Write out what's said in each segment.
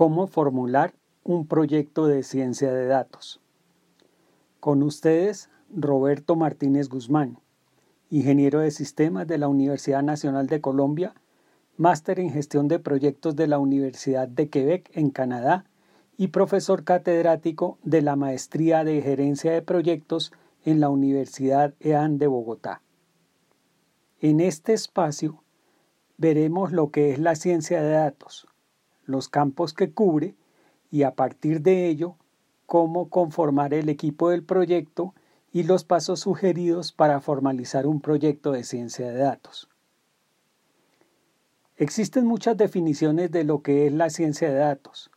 cómo formular un proyecto de ciencia de datos. Con ustedes, Roberto Martínez Guzmán, ingeniero de sistemas de la Universidad Nacional de Colombia, máster en gestión de proyectos de la Universidad de Quebec en Canadá y profesor catedrático de la Maestría de Gerencia de Proyectos en la Universidad EAN de Bogotá. En este espacio veremos lo que es la ciencia de datos, los campos que cubre y a partir de ello cómo conformar el equipo del proyecto y los pasos sugeridos para formalizar un proyecto de ciencia de datos. Existen muchas definiciones de lo que es la ciencia de datos,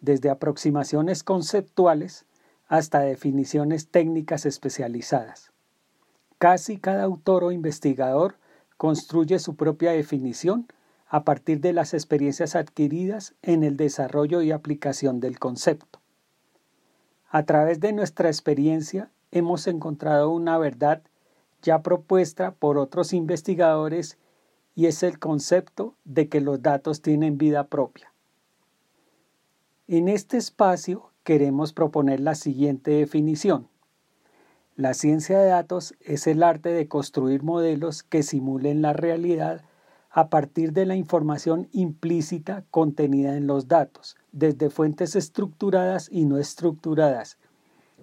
desde aproximaciones conceptuales hasta definiciones técnicas especializadas. Casi cada autor o investigador construye su propia definición a partir de las experiencias adquiridas en el desarrollo y aplicación del concepto. A través de nuestra experiencia hemos encontrado una verdad ya propuesta por otros investigadores y es el concepto de que los datos tienen vida propia. En este espacio queremos proponer la siguiente definición. La ciencia de datos es el arte de construir modelos que simulen la realidad a partir de la información implícita contenida en los datos, desde fuentes estructuradas y no estructuradas,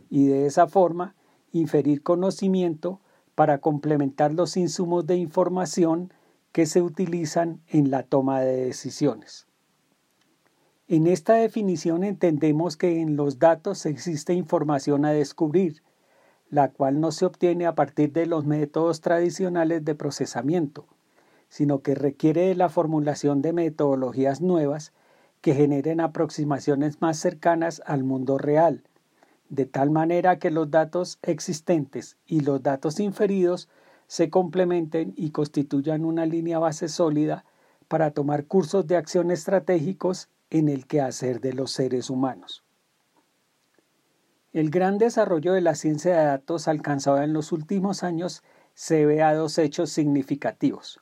y de esa forma inferir conocimiento para complementar los insumos de información que se utilizan en la toma de decisiones. En esta definición entendemos que en los datos existe información a descubrir, la cual no se obtiene a partir de los métodos tradicionales de procesamiento, sino que requiere de la formulación de metodologías nuevas que generen aproximaciones más cercanas al mundo real, de tal manera que los datos existentes y los datos inferidos se complementen y constituyan una línea base sólida para tomar cursos de acción estratégicos en el quehacer de los seres humanos. El gran desarrollo de la ciencia de datos alcanzado en los últimos años se ve a dos hechos significativos.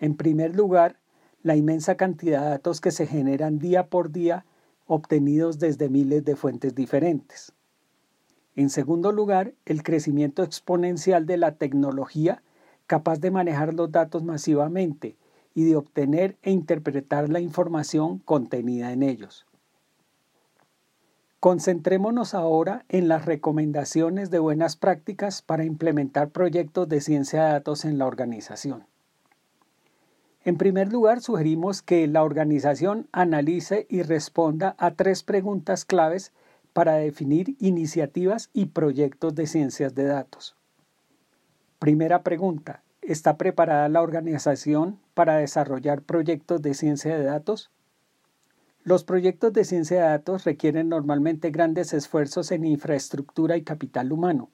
En primer lugar, la inmensa cantidad de datos que se generan día por día obtenidos desde miles de fuentes diferentes. En segundo lugar, el crecimiento exponencial de la tecnología capaz de manejar los datos masivamente y de obtener e interpretar la información contenida en ellos. Concentrémonos ahora en las recomendaciones de buenas prácticas para implementar proyectos de ciencia de datos en la organización. En primer lugar, sugerimos que la organización analice y responda a tres preguntas claves para definir iniciativas y proyectos de ciencias de datos. Primera pregunta, ¿está preparada la organización para desarrollar proyectos de ciencia de datos? Los proyectos de ciencia de datos requieren normalmente grandes esfuerzos en infraestructura y capital humano,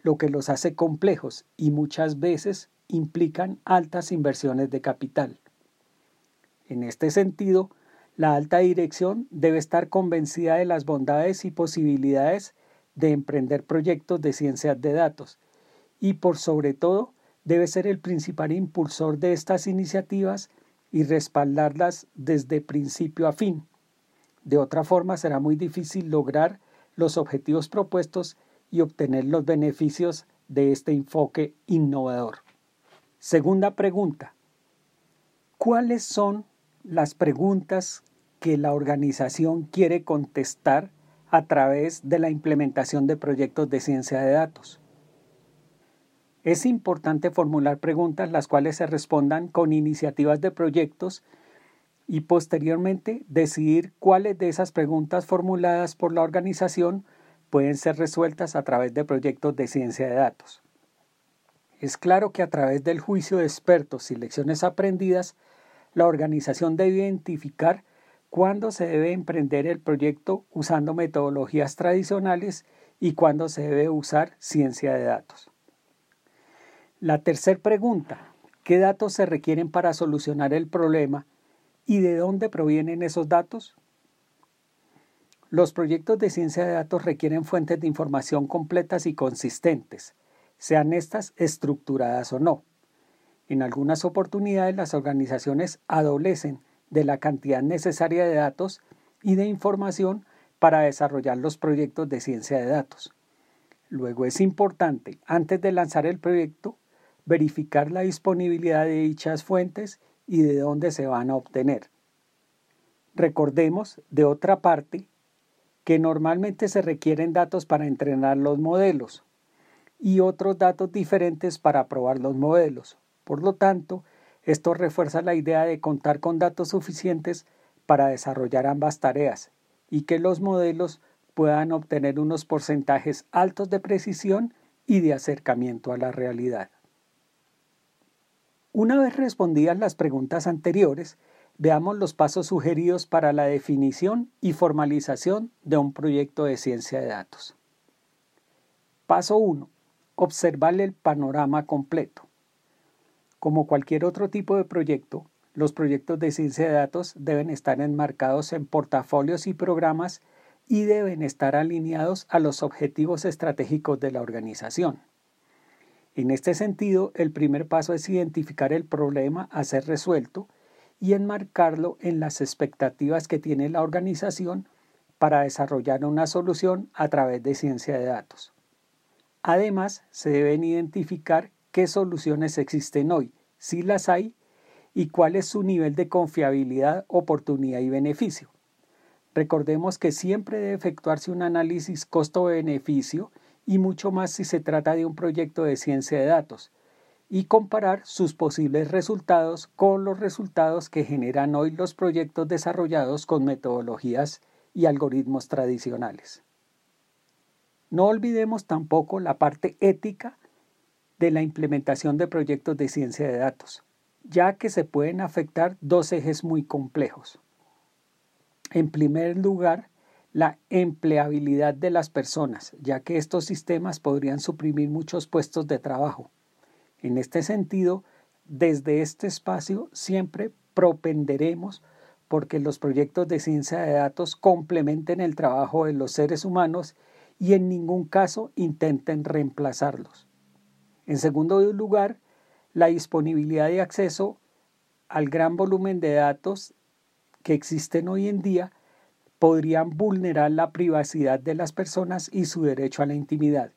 lo que los hace complejos y muchas veces implican altas inversiones de capital. En este sentido, la alta dirección debe estar convencida de las bondades y posibilidades de emprender proyectos de ciencias de datos y por sobre todo debe ser el principal impulsor de estas iniciativas y respaldarlas desde principio a fin. De otra forma será muy difícil lograr los objetivos propuestos y obtener los beneficios de este enfoque innovador. Segunda pregunta. ¿Cuáles son las preguntas que la organización quiere contestar a través de la implementación de proyectos de ciencia de datos? Es importante formular preguntas las cuales se respondan con iniciativas de proyectos y posteriormente decidir cuáles de esas preguntas formuladas por la organización pueden ser resueltas a través de proyectos de ciencia de datos. Es claro que a través del juicio de expertos y lecciones aprendidas, la organización debe identificar cuándo se debe emprender el proyecto usando metodologías tradicionales y cuándo se debe usar ciencia de datos. La tercera pregunta, ¿qué datos se requieren para solucionar el problema y de dónde provienen esos datos? Los proyectos de ciencia de datos requieren fuentes de información completas y consistentes, sean estas estructuradas o no. En algunas oportunidades las organizaciones adolecen de la cantidad necesaria de datos y de información para desarrollar los proyectos de ciencia de datos. Luego es importante, antes de lanzar el proyecto, verificar la disponibilidad de dichas fuentes y de dónde se van a obtener. Recordemos, de otra parte, que normalmente se requieren datos para entrenar los modelos y otros datos diferentes para probar los modelos. Por lo tanto, esto refuerza la idea de contar con datos suficientes para desarrollar ambas tareas y que los modelos puedan obtener unos porcentajes altos de precisión y de acercamiento a la realidad. Una vez respondidas las preguntas anteriores, veamos los pasos sugeridos para la definición y formalización de un proyecto de ciencia de datos. Paso 1. Observar el panorama completo. Como cualquier otro tipo de proyecto, los proyectos de ciencia de datos deben estar enmarcados en portafolios y programas y deben estar alineados a los objetivos estratégicos de la organización. En este sentido, el primer paso es identificar el problema a ser resuelto y enmarcarlo en las expectativas que tiene la organización para desarrollar una solución a través de ciencia de datos. Además, se deben identificar qué soluciones existen hoy, si las hay, y cuál es su nivel de confiabilidad, oportunidad y beneficio. Recordemos que siempre debe efectuarse un análisis costo-beneficio y mucho más si se trata de un proyecto de ciencia de datos, y comparar sus posibles resultados con los resultados que generan hoy los proyectos desarrollados con metodologías y algoritmos tradicionales. No olvidemos tampoco la parte ética de la implementación de proyectos de ciencia de datos, ya que se pueden afectar dos ejes muy complejos. En primer lugar, la empleabilidad de las personas, ya que estos sistemas podrían suprimir muchos puestos de trabajo. En este sentido, desde este espacio siempre propenderemos porque los proyectos de ciencia de datos complementen el trabajo de los seres humanos y en ningún caso intenten reemplazarlos. En segundo lugar, la disponibilidad de acceso al gran volumen de datos que existen hoy en día podrían vulnerar la privacidad de las personas y su derecho a la intimidad.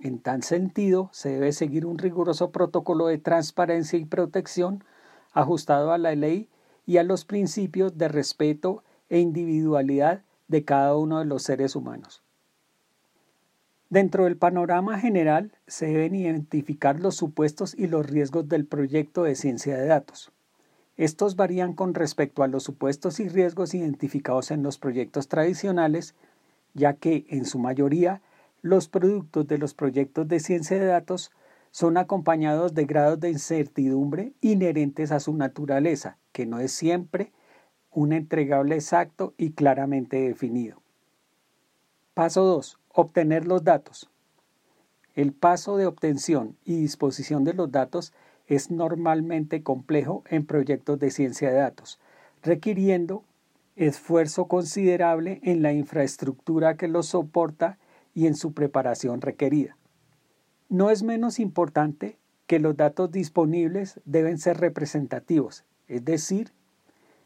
En tal sentido, se debe seguir un riguroso protocolo de transparencia y protección ajustado a la ley y a los principios de respeto e individualidad de cada uno de los seres humanos. Dentro del panorama general se deben identificar los supuestos y los riesgos del proyecto de ciencia de datos. Estos varían con respecto a los supuestos y riesgos identificados en los proyectos tradicionales, ya que, en su mayoría, los productos de los proyectos de ciencia de datos son acompañados de grados de incertidumbre inherentes a su naturaleza, que no es siempre un entregable exacto y claramente definido. Paso 2. Obtener los datos. El paso de obtención y disposición de los datos es normalmente complejo en proyectos de ciencia de datos, requiriendo esfuerzo considerable en la infraestructura que los soporta y en su preparación requerida. No es menos importante que los datos disponibles deben ser representativos, es decir,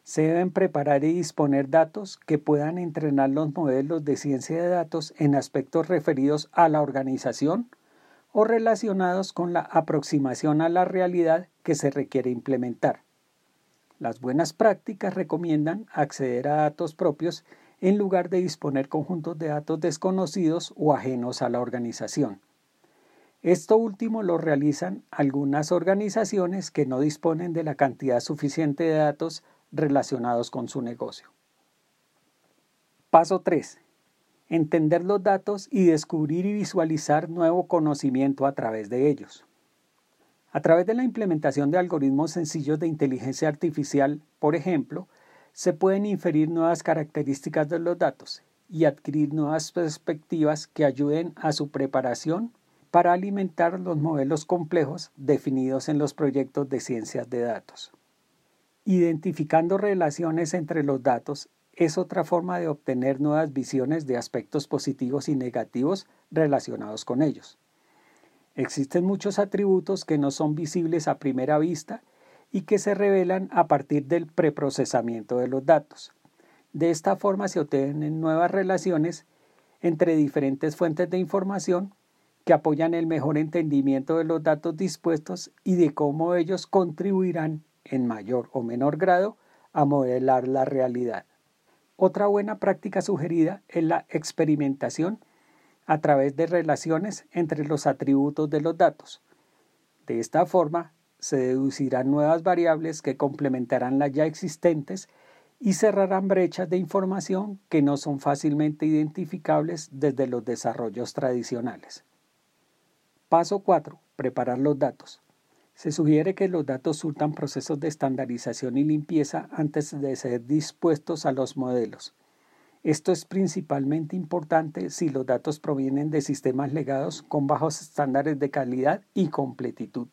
se deben preparar y disponer datos que puedan entrenar los modelos de ciencia de datos en aspectos referidos a la organización o relacionados con la aproximación a la realidad que se requiere implementar. Las buenas prácticas recomiendan acceder a datos propios en lugar de disponer conjuntos de datos desconocidos o ajenos a la organización. Esto último lo realizan algunas organizaciones que no disponen de la cantidad suficiente de datos relacionados con su negocio. Paso 3. Entender los datos y descubrir y visualizar nuevo conocimiento a través de ellos. A través de la implementación de algoritmos sencillos de inteligencia artificial, por ejemplo, se pueden inferir nuevas características de los datos y adquirir nuevas perspectivas que ayuden a su preparación para alimentar los modelos complejos definidos en los proyectos de ciencias de datos. Identificando relaciones entre los datos es otra forma de obtener nuevas visiones de aspectos positivos y negativos relacionados con ellos. Existen muchos atributos que no son visibles a primera vista y que se revelan a partir del preprocesamiento de los datos. De esta forma se obtienen nuevas relaciones entre diferentes fuentes de información que apoyan el mejor entendimiento de los datos dispuestos y de cómo ellos contribuirán en mayor o menor grado a modelar la realidad. Otra buena práctica sugerida es la experimentación a través de relaciones entre los atributos de los datos. De esta forma, se deducirán nuevas variables que complementarán las ya existentes y cerrarán brechas de información que no son fácilmente identificables desde los desarrollos tradicionales. Paso 4. Preparar los datos. Se sugiere que los datos surtan procesos de estandarización y limpieza antes de ser dispuestos a los modelos. Esto es principalmente importante si los datos provienen de sistemas legados con bajos estándares de calidad y completitud.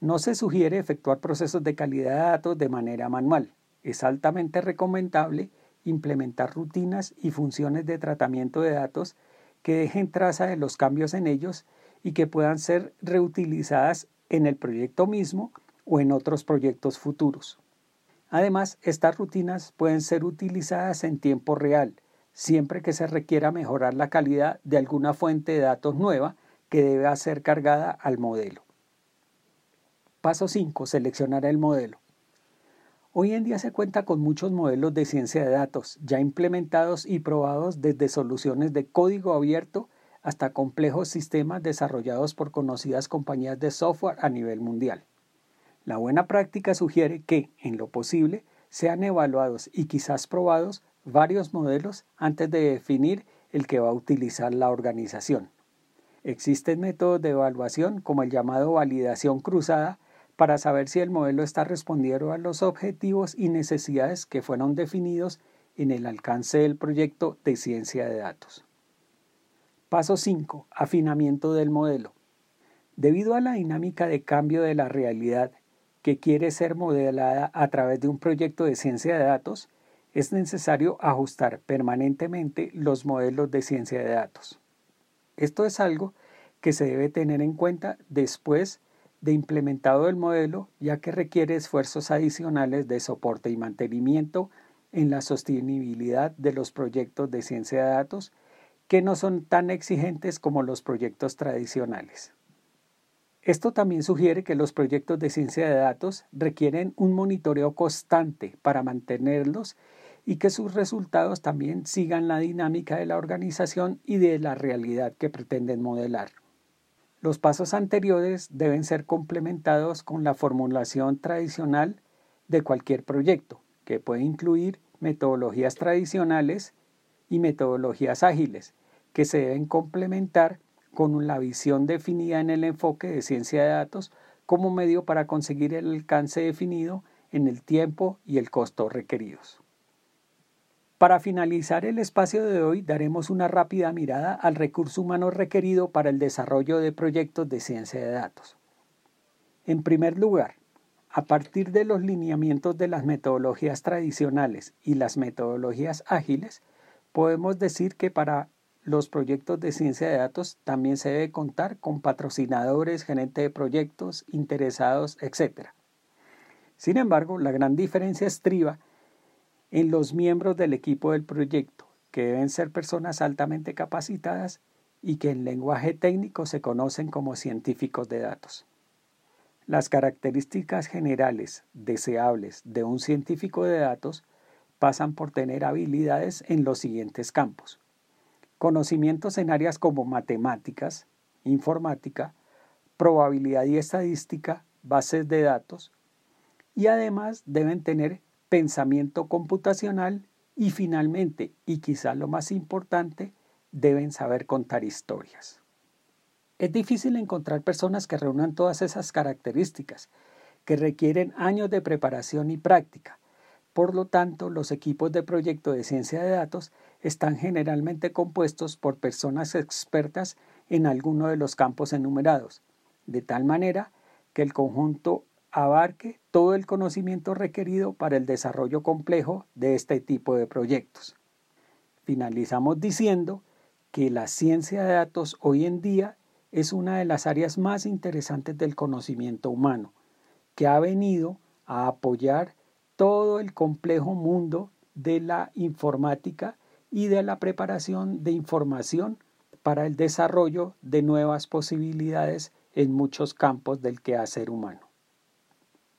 No se sugiere efectuar procesos de calidad de datos de manera manual. Es altamente recomendable implementar rutinas y funciones de tratamiento de datos que dejen traza de los cambios en ellos y que puedan ser reutilizadas en el proyecto mismo o en otros proyectos futuros. Además, estas rutinas pueden ser utilizadas en tiempo real, siempre que se requiera mejorar la calidad de alguna fuente de datos nueva que debe ser cargada al modelo. Paso 5. Seleccionar el modelo. Hoy en día se cuenta con muchos modelos de ciencia de datos ya implementados y probados desde soluciones de código abierto hasta complejos sistemas desarrollados por conocidas compañías de software a nivel mundial. La buena práctica sugiere que, en lo posible, sean evaluados y quizás probados varios modelos antes de definir el que va a utilizar la organización. Existen métodos de evaluación como el llamado validación cruzada para saber si el modelo está respondiendo a los objetivos y necesidades que fueron definidos en el alcance del proyecto de ciencia de datos. Paso 5. Afinamiento del modelo. Debido a la dinámica de cambio de la realidad que quiere ser modelada a través de un proyecto de ciencia de datos, es necesario ajustar permanentemente los modelos de ciencia de datos. Esto es algo que se debe tener en cuenta después de implementado el modelo, ya que requiere esfuerzos adicionales de soporte y mantenimiento en la sostenibilidad de los proyectos de ciencia de datos que no son tan exigentes como los proyectos tradicionales. Esto también sugiere que los proyectos de ciencia de datos requieren un monitoreo constante para mantenerlos y que sus resultados también sigan la dinámica de la organización y de la realidad que pretenden modelar. Los pasos anteriores deben ser complementados con la formulación tradicional de cualquier proyecto, que puede incluir metodologías tradicionales, y metodologías ágiles que se deben complementar con la visión definida en el enfoque de ciencia de datos como medio para conseguir el alcance definido en el tiempo y el costo requeridos. Para finalizar el espacio de hoy daremos una rápida mirada al recurso humano requerido para el desarrollo de proyectos de ciencia de datos. En primer lugar, a partir de los lineamientos de las metodologías tradicionales y las metodologías ágiles, Podemos decir que para los proyectos de ciencia de datos también se debe contar con patrocinadores, gerentes de proyectos, interesados, etc. Sin embargo, la gran diferencia estriba en los miembros del equipo del proyecto, que deben ser personas altamente capacitadas y que en lenguaje técnico se conocen como científicos de datos. Las características generales deseables de un científico de datos pasan por tener habilidades en los siguientes campos. Conocimientos en áreas como matemáticas, informática, probabilidad y estadística, bases de datos, y además deben tener pensamiento computacional y finalmente, y quizá lo más importante, deben saber contar historias. Es difícil encontrar personas que reúnan todas esas características, que requieren años de preparación y práctica, por lo tanto, los equipos de proyecto de ciencia de datos están generalmente compuestos por personas expertas en alguno de los campos enumerados, de tal manera que el conjunto abarque todo el conocimiento requerido para el desarrollo complejo de este tipo de proyectos. Finalizamos diciendo que la ciencia de datos hoy en día es una de las áreas más interesantes del conocimiento humano, que ha venido a apoyar todo el complejo mundo de la informática y de la preparación de información para el desarrollo de nuevas posibilidades en muchos campos del quehacer humano.